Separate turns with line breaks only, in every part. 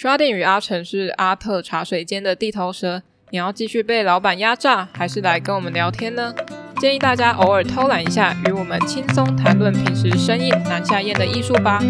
刷店与阿成是阿特茶水间的地头蛇，你要继续被老板压榨，还是来跟我们聊天呢？建议大家偶尔偷懒一下，与我们轻松谈论平时生硬难下咽的艺术吧。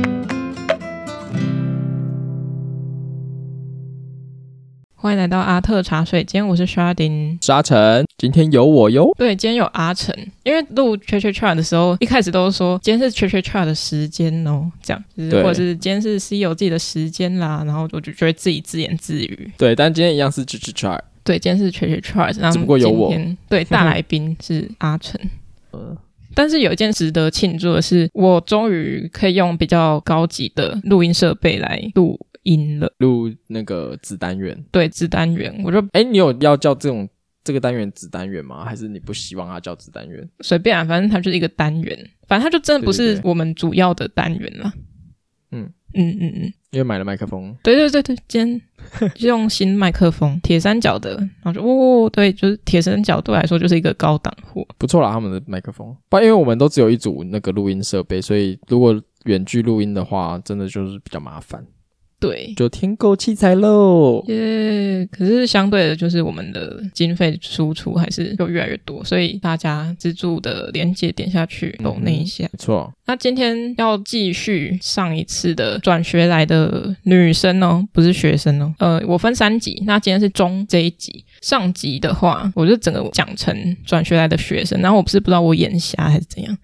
欢迎来到阿特茶水间，我是 Chardin，
沙尘，今天有我哟。
对，今天有阿成，因为录 Chat Chat Chat 的时候，一开始都是说今天是 Chat Chat Chat 的时间哦，这样，就是、或者是今天是 C 有自己的时间啦，然后我就觉得自己自言自语。
对，但今天一样是 Chat Chat Chat。
对，今天是 Chat Chat Chat，然后只不过有我。对，大来宾是阿成。呃，但是有一件值得庆祝的是，我终于可以用比较高级的录音设备来录。音了，
录那个子单元，
对，子单元，我就
哎，你有要叫这种这个单元子单元吗？还是你不希望它叫子单元？
随便啊，反正它就是一个单元，反正它就真的不是我们主要的单元了。嗯嗯嗯嗯，
因为买了麦克风，
对对对对，今天就用新麦克风，铁三角的，然后就哦，对，就是铁三角对来说就是一个高档货，
不错啦，他们的麦克风。不因为我们都只有一组那个录音设备，所以如果远距录音的话，真的就是比较麻烦。
对，
就添购器材喽。
耶！可是相对的，就是我们的经费输出还是就越来越多，所以大家资助的连接点下去，抖那一下。
没错。
那今天要继续上一次的转学来的女生哦，不是学生哦。呃，我分三集，那今天是中这一集。上集的话，我就整个讲成转学来的学生，然后我不是不知道我眼瞎还是怎样。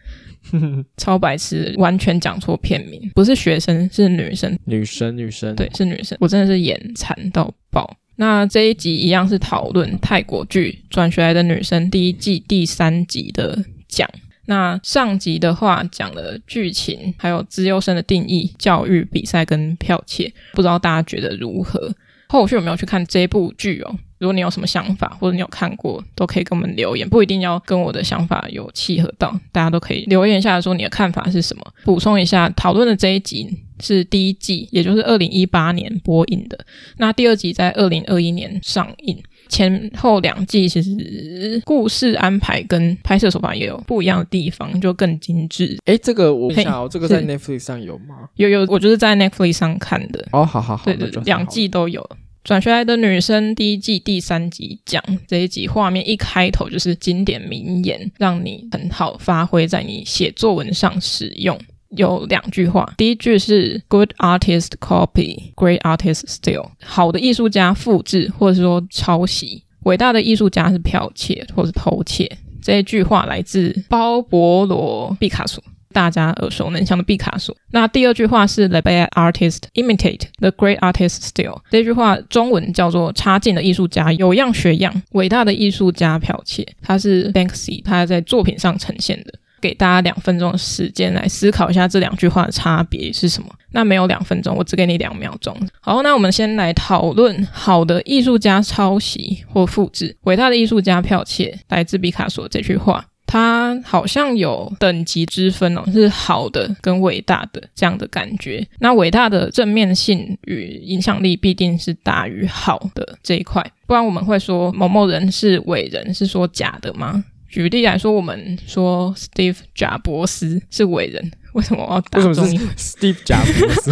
超白痴，完全讲错片名，不是学生，是女生，
女生，女生，
对，是女生，我真的是眼馋到爆。那这一集一样是讨论泰国剧《转学来的女生》第一季第三集的讲。那上集的话讲了剧情，还有资优生的定义、教育比赛跟剽窃，不知道大家觉得如何？后续有没有去看这部剧哦？如果你有什么想法，或者你有看过，都可以跟我们留言，不一定要跟我的想法有契合到，大家都可以留言一下，说你的看法是什么。补充一下，讨论的这一集是第一季，也就是二零一八年播映的。那第二集在二零二一年上映，前后两季其实故事安排跟拍摄手法也有不一样的地方，就更精致。
哎，这个我想哦，这个在 Netflix 上有吗？
有有，我就是在 Netflix 上看的。
哦，好好好，
对对对，两季都有。转学来的女生第一季第三集讲这一集画面一开头就是经典名言，让你很好发挥在你写作文上使用。有两句话，第一句是 “Good artist copy, great artist steal”，好的艺术家复制或者说抄袭，伟大的艺术家是剽窃或者偷窃。这一句话来自鲍勃罗毕卡索。大家耳熟能详的毕卡索。那第二句话是 The bad artist imitate, the great artist still。这句话中文叫做差劲的艺术家有样学样，伟大的艺术家剽窃。他是 Banksy，他在作品上呈现的。给大家两分钟的时间来思考一下这两句话的差别是什么？那没有两分钟，我只给你两秒钟。好，那我们先来讨论好的艺术家抄袭或复制，伟大的艺术家剽窃。来自毕卡索这句话。它好像有等级之分哦，是好的跟伟大的这样的感觉。那伟大的正面性与影响力必定是大于好的这一块，不然我们会说某某人是伟人，是说假的吗？举例来说，我们说 Steve 贾伯斯是伟人，为什么我要打中？
为什么是 Steve 贾伯斯？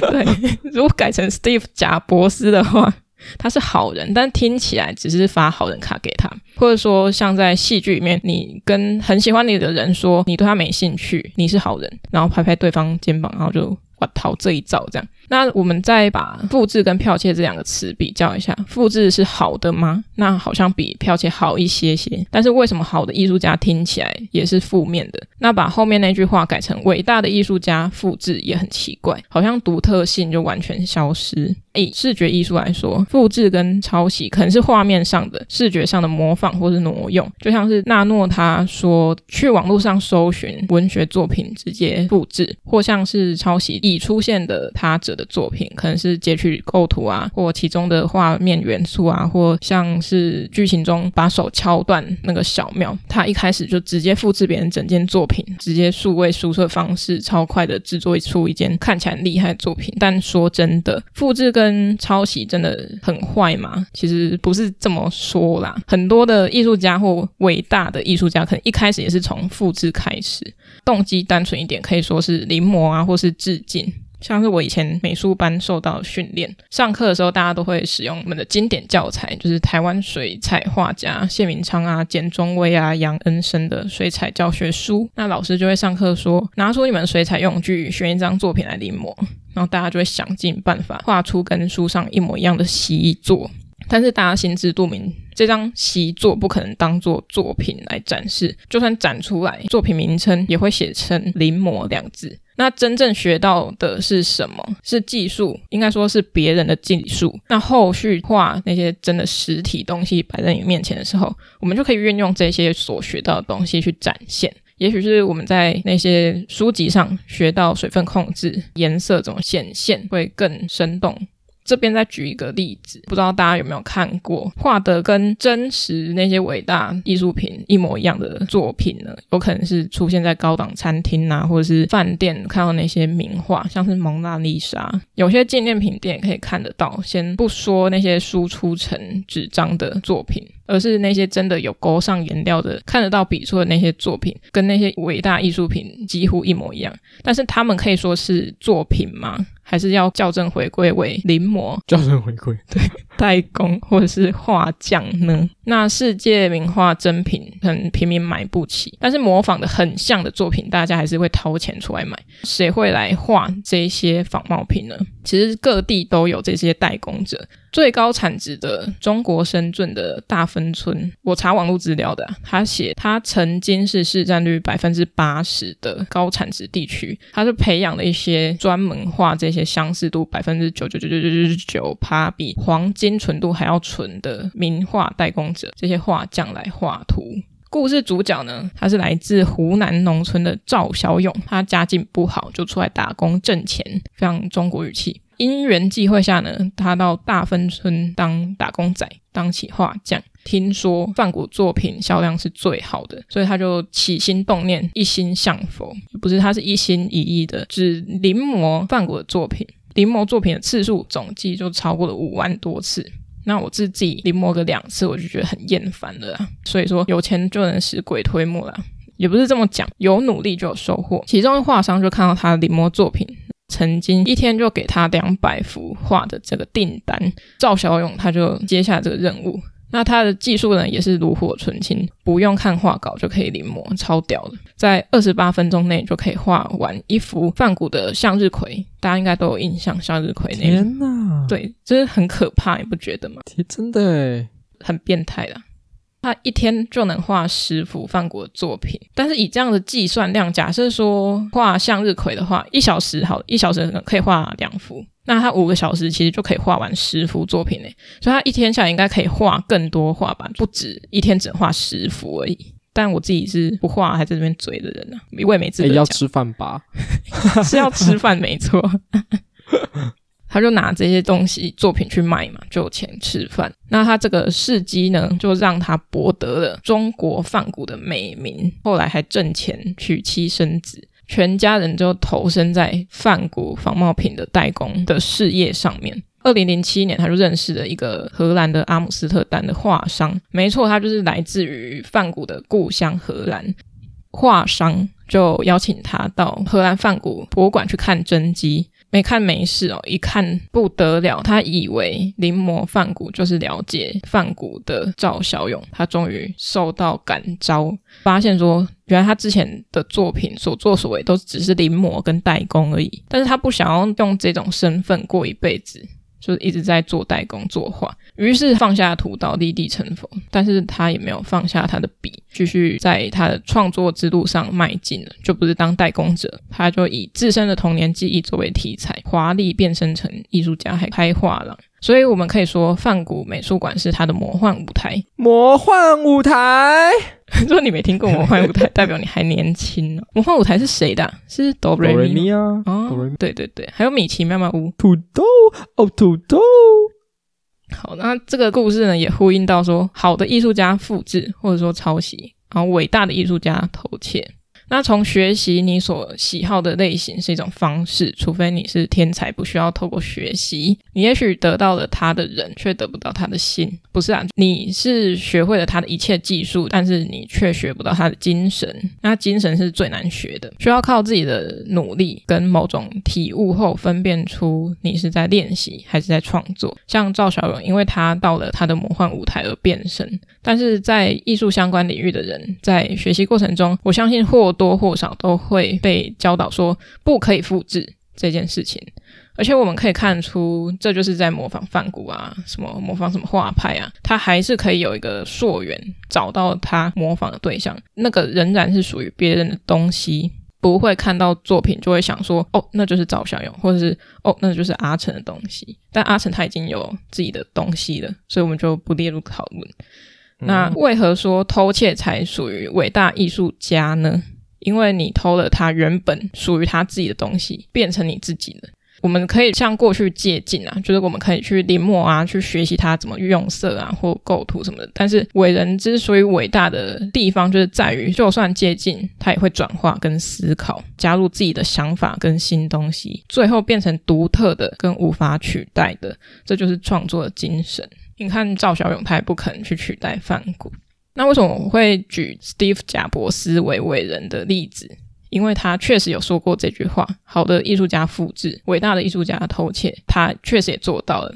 对，如果改成 Steve 贾伯斯的话。他是好人，但听起来只是发好人卡给他，或者说像在戏剧里面，你跟很喜欢你的人说你对他没兴趣，你是好人，然后拍拍对方肩膀，然后就哇逃这一招这样。那我们再把复制跟剽窃这两个词比较一下，复制是好的吗？那好像比剽窃好一些些。但是为什么好的艺术家听起来也是负面的？那把后面那句话改成伟大的艺术家复制也很奇怪，好像独特性就完全消失。以视觉艺术来说，复制跟抄袭可能是画面上的视觉上的模仿或是挪用，就像是纳诺他说去网络上搜寻文学作品直接复制，或像是抄袭已出现的他者的作品，可能是截取构图啊，或其中的画面元素啊，或像是剧情中把手敲断那个小庙，他一开始就直接复制别人整件作品，直接数位输出方式超快的制作出一件看起来很厉害的作品。但说真的，复制跟抄袭真的很坏吗？其实不是这么说啦。很多的艺术家或伟大的艺术家，可能一开始也是从复制开始，动机单纯一点，可以说是临摹啊，或是致敬。像是我以前美术班受到训练，上课的时候大家都会使用我们的经典教材，就是台湾水彩画家谢明昌啊、简中威啊、杨恩生的水彩教学书。那老师就会上课说，拿出你们水彩用具，选一张作品来临摹，然后大家就会想尽办法画出跟书上一模一样的习作。但是大家心知肚明，这张习作不可能当做作品来展示，就算展出来，作品名称也会写成“临摹”两字。那真正学到的是什么？是技术，应该说是别人的技术。那后续画那些真的实体东西摆在你面前的时候，我们就可以运用这些所学到的东西去展现。也许是我们在那些书籍上学到水分控制、颜色怎么显现，会更生动。这边再举一个例子，不知道大家有没有看过画的跟真实那些伟大艺术品一模一样的作品呢？有可能是出现在高档餐厅啊，或者是饭店看到那些名画，像是蒙娜丽莎。有些纪念品店也可以看得到。先不说那些输出成纸张的作品，而是那些真的有勾上颜料的，看得到笔触的那些作品，跟那些伟大艺术品几乎一模一样。但是他们可以说是作品吗？还是要校正回归为临摹，
校正回归，
对，代工或者是画匠呢？那世界名画珍品很平民买不起，但是模仿的很像的作品，大家还是会掏钱出来买。谁会来画这些仿冒品呢？其实各地都有这些代工者。最高产值的中国深圳的大芬村，我查网络资料的，他写他曾经是市占率百分之八十的高产值地区，他是培养了一些专门画这些相似度百分之九九九九九九九趴比黄金精纯度还要纯的名画代工者，这些画匠来画图。故事主角呢，他是来自湖南农村的赵小勇，他家境不好，就出来打工挣钱，非常中国语气。因缘际会下呢，他到大芬村当打工仔，当起画匠。听说梵谷作品销量是最好的，所以他就起心动念，一心向佛，不是他是一心一意的，只临摹梵谷的作品。临摹作品的次数总计就超过了五万多次。那我自己临摹个两次，我就觉得很厌烦了。所以说，有钱就能使鬼推磨了，也不是这么讲，有努力就有收获。其中画商就看到他临摹作品。曾经一天就给他两百幅画的这个订单，赵小勇他就接下这个任务。那他的技术呢也是炉火纯青，不用看画稿就可以临摹，超屌的，在二十八分钟内就可以画完一幅梵谷的向日葵。大家应该都有印象，向日葵那个。
天哪，
对，这是很可怕，你不觉得吗？
真的，很
变态的。他一天就能画十幅梵谷的作品，但是以这样的计算量，假设说画向日葵的话，一小时好，一小时可以画两幅，那他五个小时其实就可以画完十幅作品呢。所以他一天下来应该可以画更多画吧，不止一天只能画十幅而已。但我自己是不画，还在这边嘴的人呢、啊，我也没资格讲。
要吃饭吧？
是要吃饭，没错。他就拿这些东西作品去卖嘛，就有钱吃饭。那他这个事迹呢，就让他博得了中国梵谷的美名，后来还挣钱娶妻生子，全家人就投身在泛谷仿冒品的代工的事业上面。二零零七年，他就认识了一个荷兰的阿姆斯特丹的画商，没错，他就是来自于泛谷的故乡荷兰。画商就邀请他到荷兰泛谷博物馆去看真迹。没看没事哦，一看不得了。他以为临摹泛谷就是了解泛谷的赵小勇，他终于受到感召，发现说，原来他之前的作品所作所为都只是临摹跟代工而已。但是他不想要用这种身份过一辈子。就是一直在做代工作画，于是放下屠刀立地成佛，但是他也没有放下他的笔，继续在他的创作之路上迈进了，就不是当代工者，他就以自身的童年记忆作为题材，华丽变身成艺术家，还开画廊。所以我们可以说，梵谷美术馆是他的魔幻舞台。
魔幻舞台，
如果你没听过魔幻舞台，代表你还年轻哦。魔幻舞台是谁的？是哆瑞咪，咪啊？哦，对对对，还有米奇妙妙屋。
土豆哦，土豆。
好，那这个故事呢，也呼应到说，好的艺术家复制或者说抄袭，然后伟大的艺术家偷窃。那从学习你所喜好的类型是一种方式，除非你是天才，不需要透过学习。你也许得到了他的人，却得不到他的心。不是啊，你是学会了他的一切技术，但是你却学不到他的精神。那精神是最难学的，需要靠自己的努力跟某种体悟后，分辨出你是在练习还是在创作。像赵小勇，因为他到了他的魔幻舞台而变身。但是在艺术相关领域的人，在学习过程中，我相信或多或少都会被教导说不可以复制这件事情。而且我们可以看出，这就是在模仿梵谷啊，什么模仿什么画派啊，他还是可以有一个溯源，找到他模仿的对象，那个仍然是属于别人的东西，不会看到作品就会想说，哦，那就是赵小勇，或者是哦，那就是阿成的东西。但阿成他已经有自己的东西了，所以我们就不列入讨论。那为何说偷窃才属于伟大艺术家呢？因为你偷了他原本属于他自己的东西，变成你自己的。我们可以向过去借鉴啊，就是我们可以去临摹啊，去学习他怎么用色啊，或构图什么的。但是伟人之所以伟大的地方，就是在于就算借鉴，他也会转化跟思考，加入自己的想法跟新东西，最后变成独特的跟无法取代的。这就是创作的精神。你看赵小勇，他也不可能去取代范谷。那为什么我会举 Steve 贾伯斯为伟人的例子？因为他确实有说过这句话：好的艺术家复制，伟大的艺术家偷窃。他确实也做到了。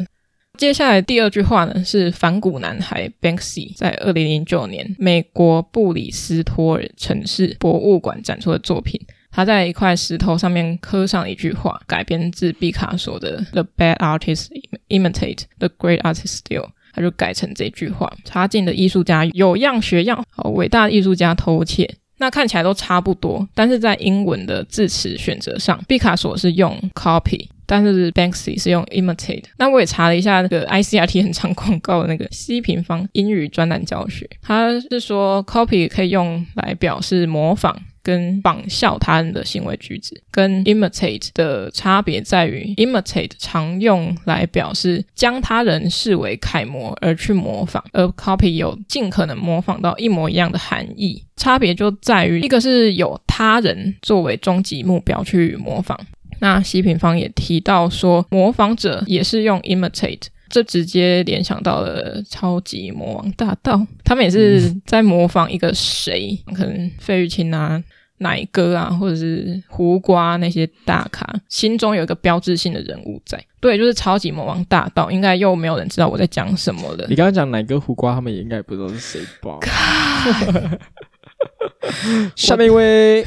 接下来第二句话呢，是反骨男孩 Banksy 在二零零九年美国布里斯托尔城市博物馆展出的作品。他在一块石头上面刻上一句话，改编自毕卡索的 “The bad artist imitate the great artist steal”，他就改成这句话：差劲的艺术家有样学样，好，伟大的艺术家偷窃。那看起来都差不多，但是在英文的字词选择上，毕卡索是用 copy，但是 Banksy 是用 imitate。那我也查了一下那个 ICRT 很长广告的那个 C 平方英语专栏教学，他是说 copy 可以用来表示模仿。跟仿效他人的行为举止，跟 imitate 的差别在于，imitate 常用来表示将他人视为楷模而去模仿，而 copy 有尽可能模仿到一模一样的含义。差别就在于，一个是有他人作为终极目标去模仿。那西平方也提到说，模仿者也是用 imitate。这直接联想到了超级魔王大道，他们也是在模仿一个谁，可能费玉清啊、乃哥啊，或者是胡瓜那些大咖，心中有一个标志性的人物在。对，就是超级魔王大道，应该又没有人知道我在讲什么了。
你刚刚讲奶哥、胡瓜，他们也应该不知道是谁吧？下面一位，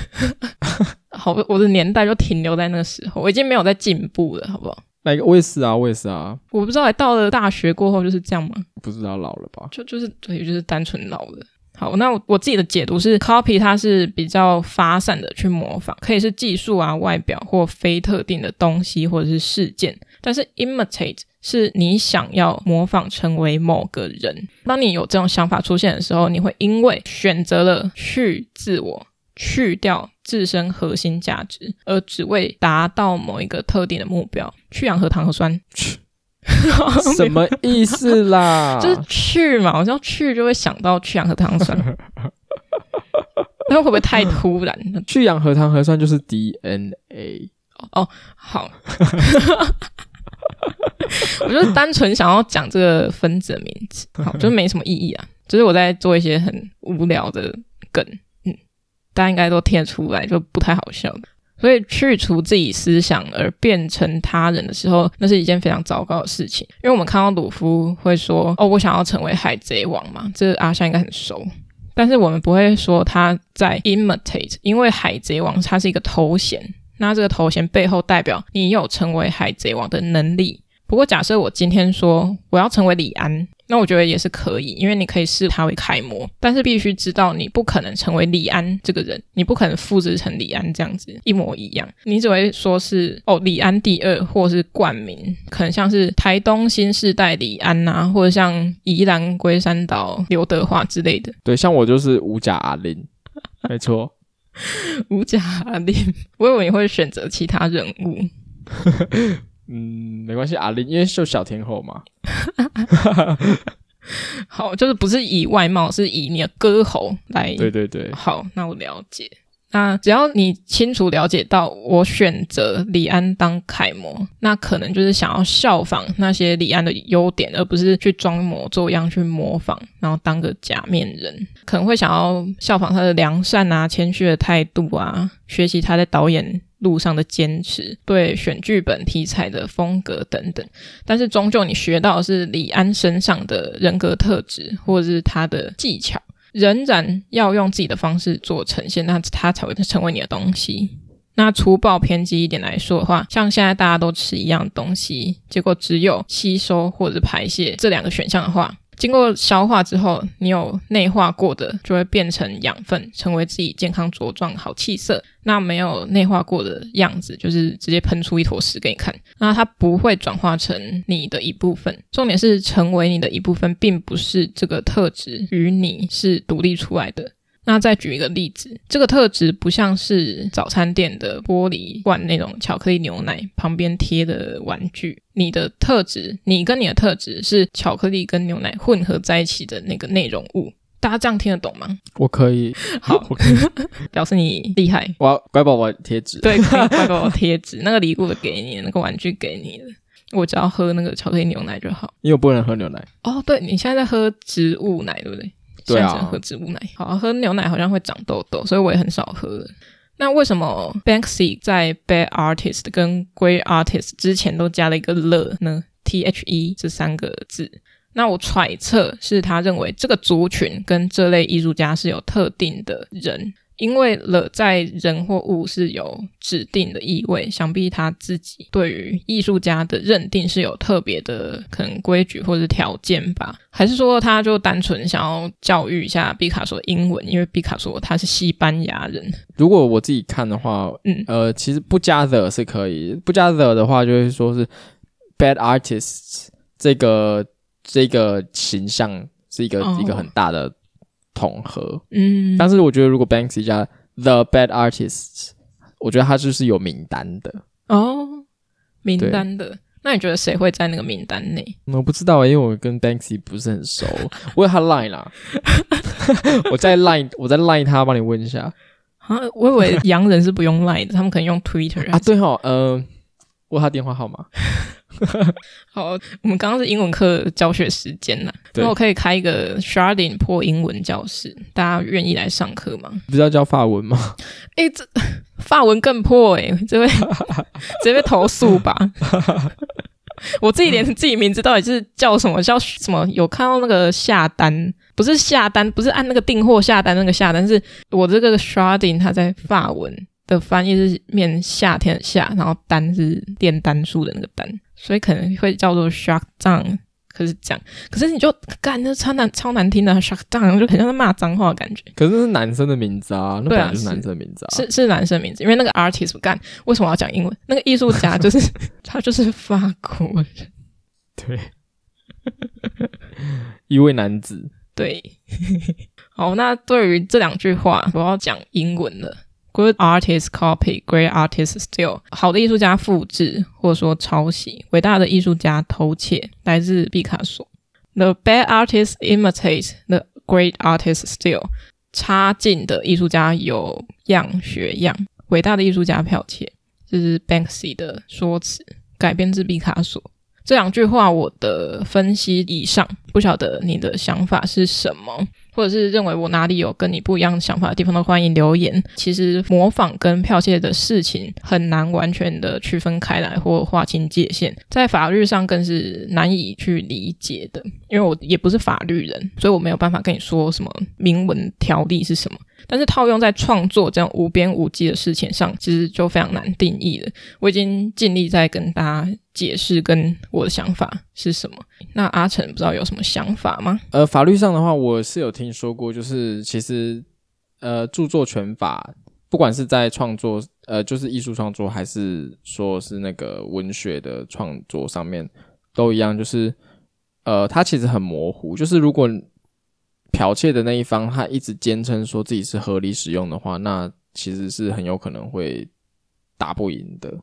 好，我的年代就停留在那个时候，我已经没有在进步了，好不好？哪个？我也是啊，我也是啊。
我不知道，到了大学过后就是这样吗？
不知道老了吧？
就就是对，就是单纯老了。好，那我，我自己的解读是，copy 它是比较发散的去模仿，可以是技术啊、外表或非特定的东西或者是事件。但是 imitate 是你想要模仿成为某个人。当你有这种想法出现的时候，你会因为选择了去自我。去掉自身核心价值，而只为达到某一个特定的目标。去氧核糖核酸，去
什么意思啦？
就是去嘛，我知道去就会想到去氧核糖核酸。那会不会太突然？
去氧核糖核酸就是 DNA
哦。好，我就是单纯想要讲这个分子的名字，好，就没什么意义啊。就是我在做一些很无聊的梗。大家应该都听得出来，就不太好笑。所以去除自己思想而变成他人的时候，那是一件非常糟糕的事情。因为我们看到鲁夫会说：“哦，我想要成为海贼王嘛。”这阿香应该很熟。但是我们不会说他在 imitate，因为海贼王它是一个头衔，那这个头衔背后代表你有成为海贼王的能力。不过假设我今天说我要成为李安。那我觉得也是可以，因为你可以视他为楷模，但是必须知道你不可能成为李安这个人，你不可能复制成李安这样子一模一样，你只会说是哦李安第二，或是冠名，可能像是台东新世代李安呐、啊，或者像宜兰龟山岛刘德华之类的。
对，像我就是五甲阿林，没错，
五甲阿林，我以为你会选择其他人物。
嗯，没关系，阿玲，因为就小天后嘛。
好，就是不是以外貌，是以你的歌喉来。
对对对。
好，那我了解。那只要你清楚了解到我选择李安当楷模，那可能就是想要效仿那些李安的优点，而不是去装模作样去模仿，然后当个假面人。可能会想要效仿他的良善啊、谦虚的态度啊，学习他在导演路上的坚持，对选剧本题材的风格等等。但是终究你学到的是李安身上的人格特质，或者是他的技巧。仍然要用自己的方式做呈现，那他才会成为你的东西。那粗暴偏激一点来说的话，像现在大家都吃一样东西，结果只有吸收或者排泄这两个选项的话。经过消化之后，你有内化过的就会变成养分，成为自己健康茁壮好气色。那没有内化过的样子，就是直接喷出一坨屎给你看。那它不会转化成你的一部分。重点是成为你的一部分，并不是这个特质与你是独立出来的。那再举一个例子，这个特质不像是早餐店的玻璃罐那种巧克力牛奶旁边贴的玩具。你的特质，你跟你的特质是巧克力跟牛奶混合在一起的那个内容物。大家这样听得懂吗？
我可以，
好，表示你厉害。
我要乖宝宝贴纸，
对，乖 宝宝贴纸，那个礼物给你，那个玩具给你的，我只要喝那个巧克力牛奶就好。
因为我不能喝牛奶。
哦，对，你现在在喝植物奶，对不对？现在喝植物奶，好，喝牛奶好像会长痘痘，所以我也很少喝。那为什么 Banksy 在 Bad Artist 跟 Great Artist 之前都加了一个了呢？T H E 这三个字，那我揣测是他认为这个族群跟这类艺术家是有特定的人。因为了在人或物是有指定的意味，想必他自己对于艺术家的认定是有特别的可能规矩或者条件吧？还是说他就单纯想要教育一下毕卡索英文？因为毕卡索他是西班牙人。
如果我自己看的话，嗯，呃，其实不加 the 是可以，不加 the 的话，就会说是 bad artists 这个这个形象是一个、哦、一个很大的。统合，嗯，但是我觉得如果 Banksy 加 The Bad Artists，我觉得他就是有名单的
哦，名单的。那你觉得谁会在那个名单内？
我不知道，因为我跟 Banksy 不是很熟。我有他 Line 啦，我在 Line，我在 Line 他，帮你问一下。
啊，我以为洋人是不用 Line 的，他们可能用 Twitter
啊。对哦，嗯、呃，我有他电话号码。
好，我们刚刚是英文课教学时间了，那我可以开一个 Sharding 破英文教室，大家愿意来上课吗？
不是要教法文吗？
哎、欸，这 法文更破哎、欸，这位直接被投诉吧？我自己连自己名字到底是叫什么？叫什么？有看到那个下单，不是下单，不是按那个订货下单那个下单，是我这个 Sharding 它在法文的翻译是面夏天的夏，然后单是练单数的那个单。所以可能会叫做 Shark Down，可是这样，可是你就干那超难超难听的 Shark Down，就很像在骂脏话的感觉。
可是是男生的名字啊，那本来就是男生的名字啊，
是是，是男生的名字，因为那个 artist 干为什么要讲英文？那个艺术家就是 他就是法国人，
对，一位男子，
对。好，那对于这两句话，我要讲英文了。Good artist copy, great artist steal。好的艺术家复制或者说抄袭，伟大的艺术家偷窃。来自毕卡索。The bad artist imitates the great artist steal。差劲的艺术家有样学样，伟大的艺术家剽窃。这是 Banksy 的说辞，改编自毕卡索。这两句话我的分析以上，不晓得你的想法是什么？或者是认为我哪里有跟你不一样想法的地方，都欢迎留言。其实模仿跟剽窃的事情很难完全的区分开来或划清界限，在法律上更是难以去理解的。因为我也不是法律人，所以我没有办法跟你说什么明文条例是什么。但是套用在创作这样无边无际的事情上，其实就非常难定义了。我已经尽力在跟大家解释，跟我的想法是什么。那阿成不知道有什么想法吗？
呃，法律上的话，我是有听说过，就是其实呃，著作权法，不管是在创作，呃，就是艺术创作，还是说是那个文学的创作上面，都一样，就是呃，它其实很模糊。就是如果剽窃的那一方，他一直坚称说自己是合理使用的话，那其实是很有可能会打不赢的。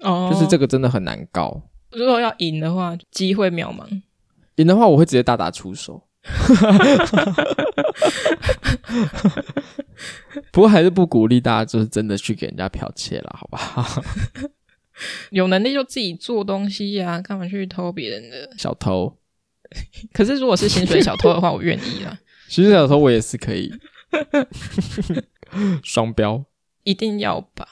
哦，就是这个真的很难告。
如果要赢的话，机会渺茫。
赢的话，我会直接大打出手。不过还是不鼓励大家就是真的去给人家剽窃了，好不好？
有能力就自己做东西呀、啊，干嘛去偷别人的？
小偷。
可是如果是薪水小偷的话，我愿意啊。
薪水小偷我也是可以。双标。
一定要吧？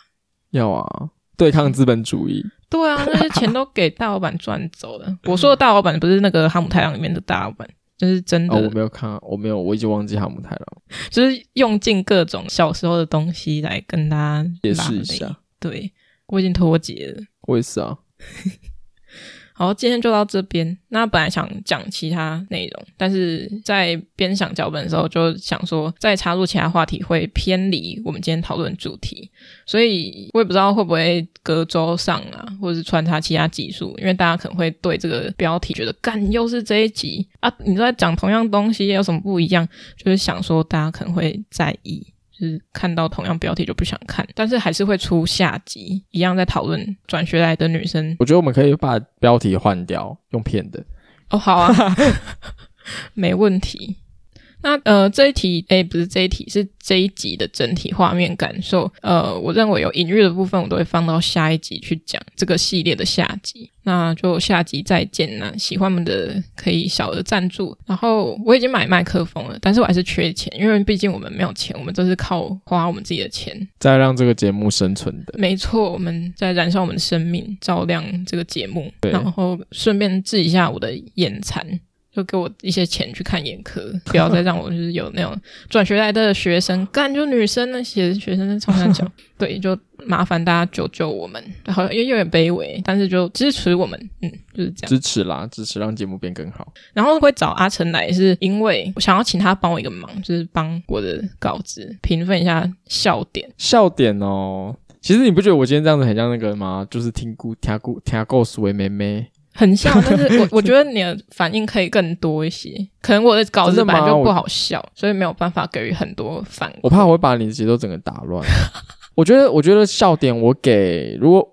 要啊！对抗资本主义。
对啊，那些钱都给大老板赚走了。我说的大老板不是那个哈姆太郎里面的大老板，就是真的。
哦，我没有看，我没有，我已经忘记哈姆太郎。
就是用尽各种小时候的东西来跟他
解释一下。
对，我已经脱节了。
我也是啊。
好，今天就到这边。那本来想讲其他内容，但是在编想脚本的时候，就想说再插入其他话题会偏离我们今天讨论主题，所以我也不知道会不会隔周上啊，或者是穿插其他集数，因为大家可能会对这个标题觉得干又是这一集啊，你在讲同样东西有什么不一样？就是想说大家可能会在意。就是看到同样标题就不想看，但是还是会出下集，一样在讨论转学来的女生。
我觉得我们可以把标题换掉，用骗的。
哦，好啊，没问题。那呃，这一题诶，不是这一题，是这一集的整体画面感受。呃，我认为有隐喻的部分，我都会放到下一集去讲这个系列的下集。那就下集再见啦！喜欢我们的可以小额赞助。然后我已经买麦克风了，但是我还是缺钱，因为毕竟我们没有钱，我们都是靠花我们自己的钱
在让这个节目生存的。
没错，我们在燃烧我们的生命，照亮这个节目，然后顺便治一下我的眼残。就给我一些钱去看眼科，不要再让我就是有那种 转学来的学生干就女生那些学生在长三角，对，就麻烦大家救救我们，好像又有点卑微，但是就支持我们，嗯，就是这样，
支持啦，支持让节目变更好。
然后会找阿成来，是因为我想要请他帮我一个忙，就是帮我的稿子评分一下笑点，
笑点哦。其实你不觉得我今天这样子很像那个吗？就是听故听故听故事为妹妹。
很像，但是我我觉得你的反应可以更多一些。可能我的稿子本来就不好笑，所以没有办法给予很多反应。
我怕我会把你的节奏整个打乱。我觉得，我觉得笑点我给，如果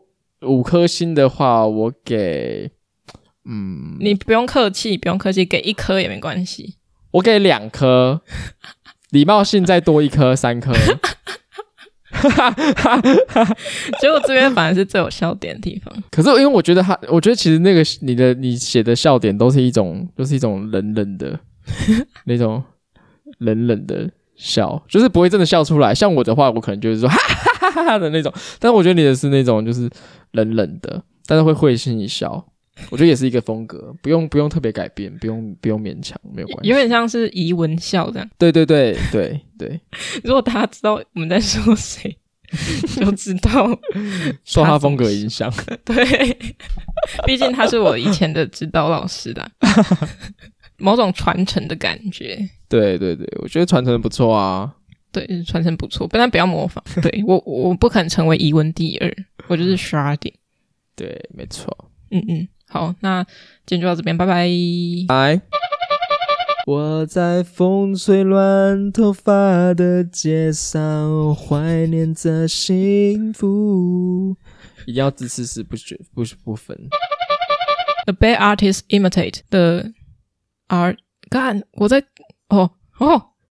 五颗星的话，我给，嗯，
你不用客气，不用客气，给一颗也没关系。
我给两颗，礼貌性再多一颗，三颗。哈哈哈哈哈！
结果这边反而是最有笑点的地方。
可是因为我觉得他，我觉得其实那个你的你写的笑点都是一种，就是一种冷冷的 那种冷冷的笑，就是不会真的笑出来。像我的话，我可能就是说 哈哈哈哈的那种。但是我觉得你的是那种就是冷冷的，但是会会心一笑。我觉得也是一个风格，不用不用特别改变，不用不用勉强，没有关系。
有点像是怡文笑这样。
对对对对对。
如果大家知道我们在说谁，就知道
受他风格影响。
对，毕竟他是我以前的指导老师的，某种传承的感觉。
对对对，我觉得传承的不错啊。
对，传承不错，不但不要模仿。对我，我不可能成为怡文第二，我就是 sharding。
对，没错。
嗯嗯。好，那今天就到这边，拜拜。
拜。我在风吹乱头发的街上，怀念着幸福。一定要支持是不绝不不分。
A bad artist imitate the art。干，我在哦哦。